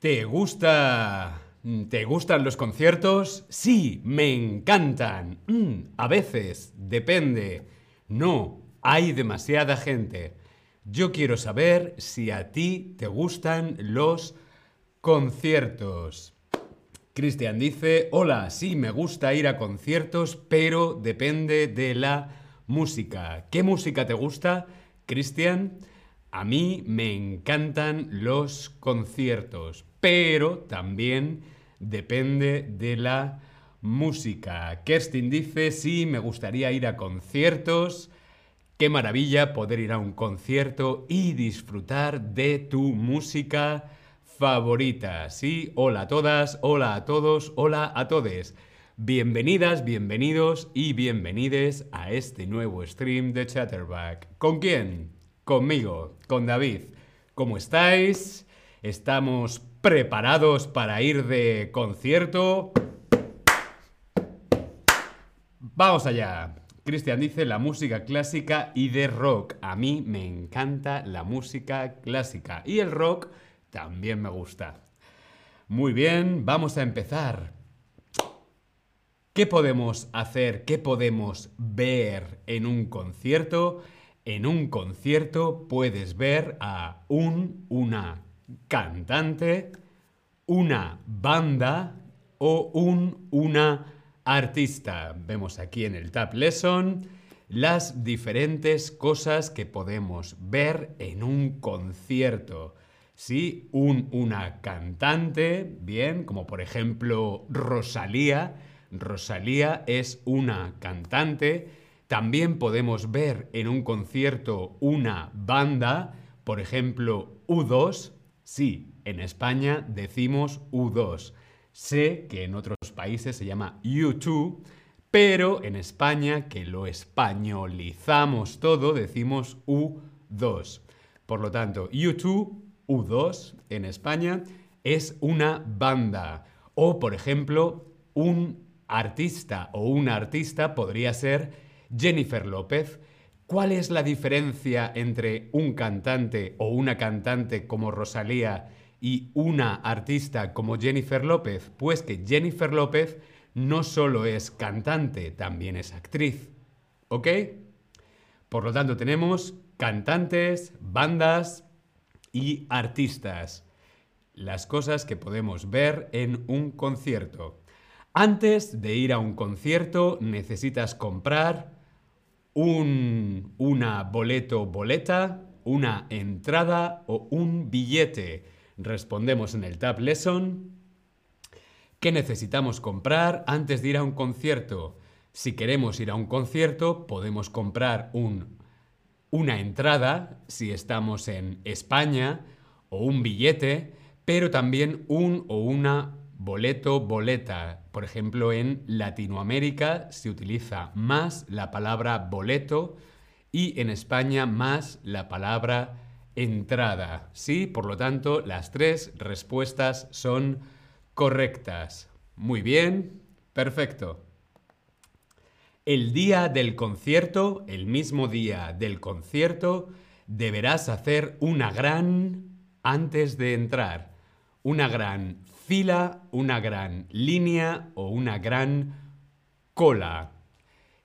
¿Te gusta... ¿Te gustan los conciertos? Sí, me encantan. Mm, a veces, depende. No, hay demasiada gente. Yo quiero saber si a ti te gustan los conciertos. Cristian dice, hola, sí, me gusta ir a conciertos, pero depende de la música. ¿Qué música te gusta, Cristian? A mí me encantan los conciertos, pero también depende de la música. Kerstin dice, sí, me gustaría ir a conciertos. Qué maravilla poder ir a un concierto y disfrutar de tu música favorita. Sí, hola a todas, hola a todos, hola a todes. Bienvenidas, bienvenidos y bienvenides a este nuevo stream de Chatterback. ¿Con quién? Conmigo, con David. ¿Cómo estáis? ¿Estamos preparados para ir de concierto? Vamos allá. Cristian dice la música clásica y de rock. A mí me encanta la música clásica y el rock también me gusta. Muy bien, vamos a empezar. ¿Qué podemos hacer? ¿Qué podemos ver en un concierto? En un concierto puedes ver a un, una cantante, una banda o un, una artista. Vemos aquí en el Tab Lesson las diferentes cosas que podemos ver en un concierto. Sí, un, una cantante, bien, como por ejemplo Rosalía. Rosalía es una cantante también podemos ver en un concierto una banda, por ejemplo, U2. Sí, en España decimos U2. Sé que en otros países se llama U2, pero en España, que lo españolizamos todo, decimos U2. Por lo tanto, U2, U2 en España, es una banda. O, por ejemplo, un artista o una artista podría ser Jennifer López. ¿Cuál es la diferencia entre un cantante o una cantante como Rosalía y una artista como Jennifer López? Pues que Jennifer López no solo es cantante, también es actriz. ¿Ok? Por lo tanto, tenemos cantantes, bandas y artistas. Las cosas que podemos ver en un concierto. Antes de ir a un concierto necesitas comprar un una boleto boleta, una entrada o un billete. Respondemos en el Tab Lesson. ¿Qué necesitamos comprar antes de ir a un concierto? Si queremos ir a un concierto, podemos comprar un, una entrada, si estamos en España, o un billete, pero también un o una boleto, boleta. Por ejemplo, en Latinoamérica se utiliza más la palabra boleto y en España más la palabra entrada. Sí, por lo tanto, las tres respuestas son correctas. Muy bien, perfecto. El día del concierto, el mismo día del concierto, deberás hacer una gran antes de entrar, una gran fila, una gran línea o una gran cola.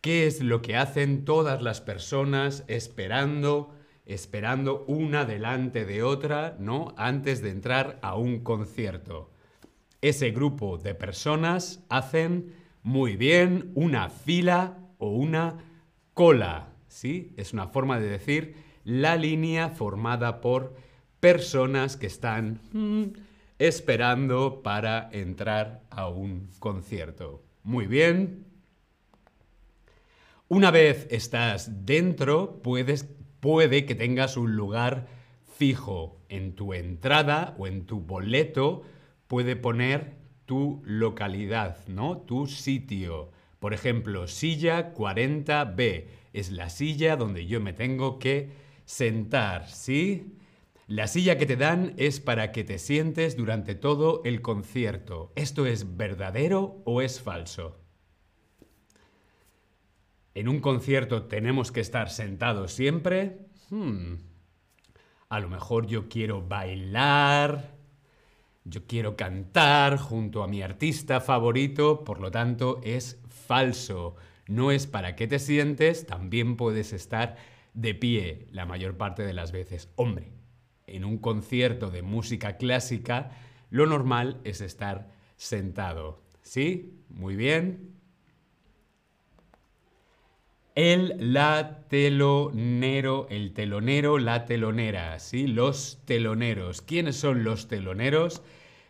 ¿Qué es lo que hacen todas las personas esperando, esperando una delante de otra, ¿no? Antes de entrar a un concierto. Ese grupo de personas hacen muy bien una fila o una cola, ¿sí? Es una forma de decir la línea formada por personas que están mm, esperando para entrar a un concierto. Muy bien. Una vez estás dentro, puedes, puede que tengas un lugar fijo en tu entrada o en tu boleto, puede poner tu localidad, ¿no? Tu sitio. Por ejemplo, silla 40B es la silla donde yo me tengo que sentar, ¿sí? La silla que te dan es para que te sientes durante todo el concierto. ¿Esto es verdadero o es falso? ¿En un concierto tenemos que estar sentados siempre? Hmm. A lo mejor yo quiero bailar, Yo quiero cantar junto a mi artista favorito, por lo tanto es falso. No es para qué te sientes, también puedes estar de pie la mayor parte de las veces. Hombre, en un concierto de música clásica, lo normal es estar sentado. ¿Sí? Muy bien. El la telonero, el telonero, la telonera, ¿sí? Los teloneros. ¿Quiénes son los teloneros?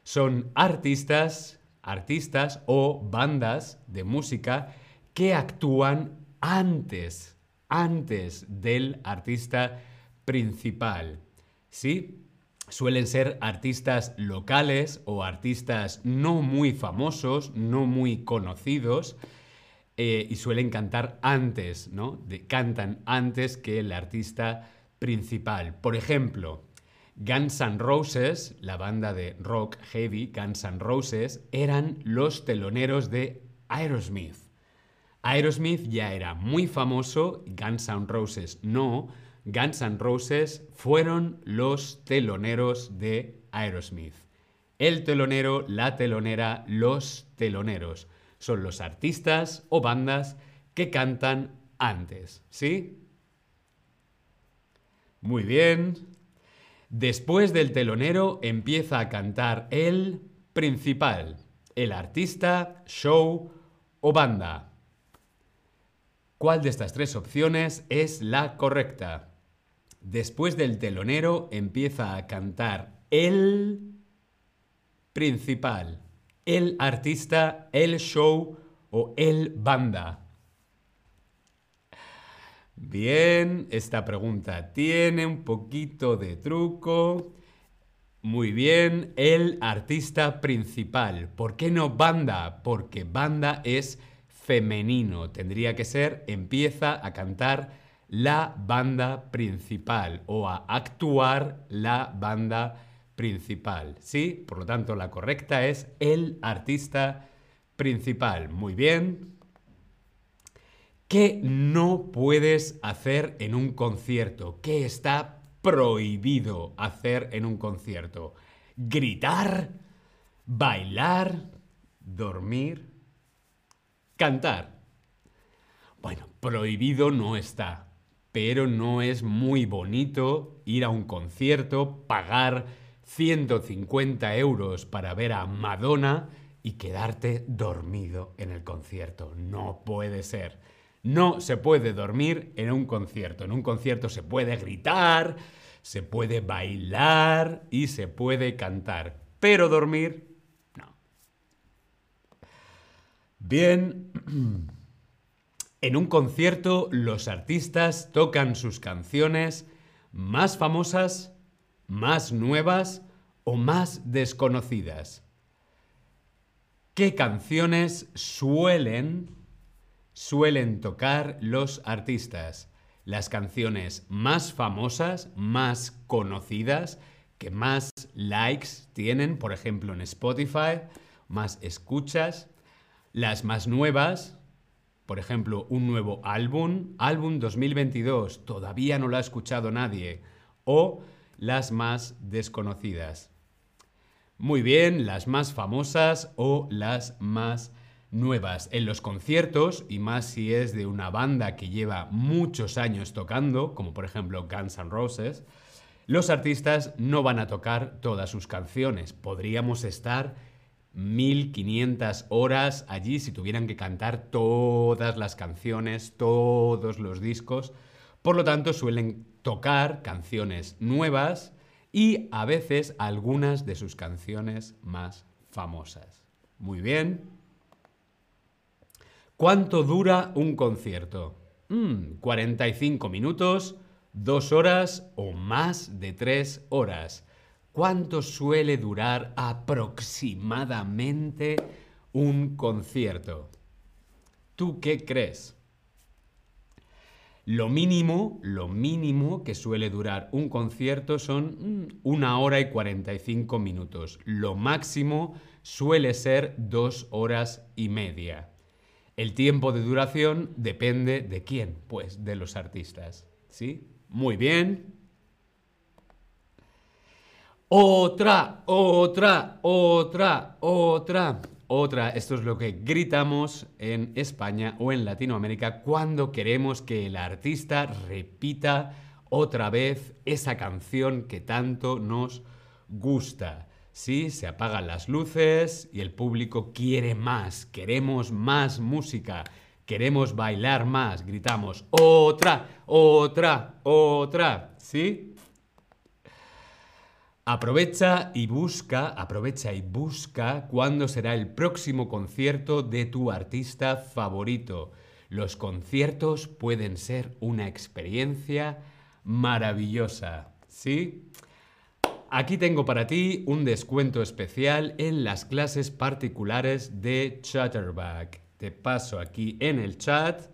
Son artistas, artistas o bandas de música que actúan antes, antes del artista principal. ¿Sí? Suelen ser artistas locales o artistas no muy famosos, no muy conocidos, eh, y suelen cantar antes, ¿no? cantan antes que el artista principal. Por ejemplo, Guns N' Roses, la banda de rock heavy Guns N' Roses, eran los teloneros de Aerosmith. Aerosmith ya era muy famoso, Guns N' Roses no, Guns N' Roses fueron los teloneros de Aerosmith. El telonero, la telonera, los teloneros. Son los artistas o bandas que cantan antes, ¿sí? Muy bien. Después del telonero empieza a cantar el principal, el artista, show o banda. ¿Cuál de estas tres opciones es la correcta? Después del telonero empieza a cantar el principal, el artista, el show o el banda. Bien, esta pregunta tiene un poquito de truco. Muy bien, el artista principal. ¿Por qué no banda? Porque banda es femenino. Tendría que ser empieza a cantar la banda principal o a actuar la banda principal. ¿Sí? Por lo tanto, la correcta es el artista principal. Muy bien. ¿Qué no puedes hacer en un concierto? ¿Qué está prohibido hacer en un concierto? Gritar, bailar, dormir, cantar. Bueno, prohibido no está pero no es muy bonito ir a un concierto, pagar 150 euros para ver a Madonna y quedarte dormido en el concierto. No puede ser. No se puede dormir en un concierto. En un concierto se puede gritar, se puede bailar y se puede cantar. Pero dormir, no. Bien. En un concierto los artistas tocan sus canciones más famosas, más nuevas o más desconocidas. ¿Qué canciones suelen suelen tocar los artistas? Las canciones más famosas, más conocidas, que más likes tienen, por ejemplo en Spotify, más escuchas, las más nuevas, por ejemplo, un nuevo álbum, álbum 2022, todavía no lo ha escuchado nadie, o las más desconocidas. Muy bien, las más famosas o las más nuevas. En los conciertos, y más si es de una banda que lleva muchos años tocando, como por ejemplo Guns N' Roses, los artistas no van a tocar todas sus canciones. Podríamos estar 1500 horas allí si tuvieran que cantar todas las canciones, todos los discos. Por lo tanto, suelen tocar canciones nuevas y a veces algunas de sus canciones más famosas. Muy bien. ¿Cuánto dura un concierto? 45 mm, minutos, 2 horas o más de 3 horas. ¿Cuánto suele durar aproximadamente un concierto? ¿Tú qué crees? Lo mínimo, lo mínimo que suele durar un concierto son mm, una hora y 45 minutos. Lo máximo suele ser dos horas y media. El tiempo de duración depende de quién, pues de los artistas. ¿Sí? Muy bien. Otra, otra, otra, otra, otra. Esto es lo que gritamos en España o en Latinoamérica cuando queremos que el artista repita otra vez esa canción que tanto nos gusta. Sí, se apagan las luces y el público quiere más, queremos más música, queremos bailar más, gritamos otra, otra, otra, ¿sí? Aprovecha y busca, aprovecha y busca cuándo será el próximo concierto de tu artista favorito. Los conciertos pueden ser una experiencia maravillosa, ¿sí? Aquí tengo para ti un descuento especial en las clases particulares de Chatterback. Te paso aquí en el chat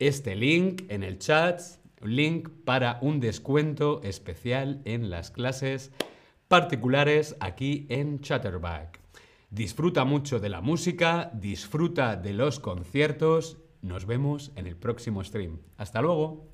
este link en el chat, link para un descuento especial en las clases particulares aquí en Chatterback. Disfruta mucho de la música, disfruta de los conciertos. Nos vemos en el próximo stream. Hasta luego.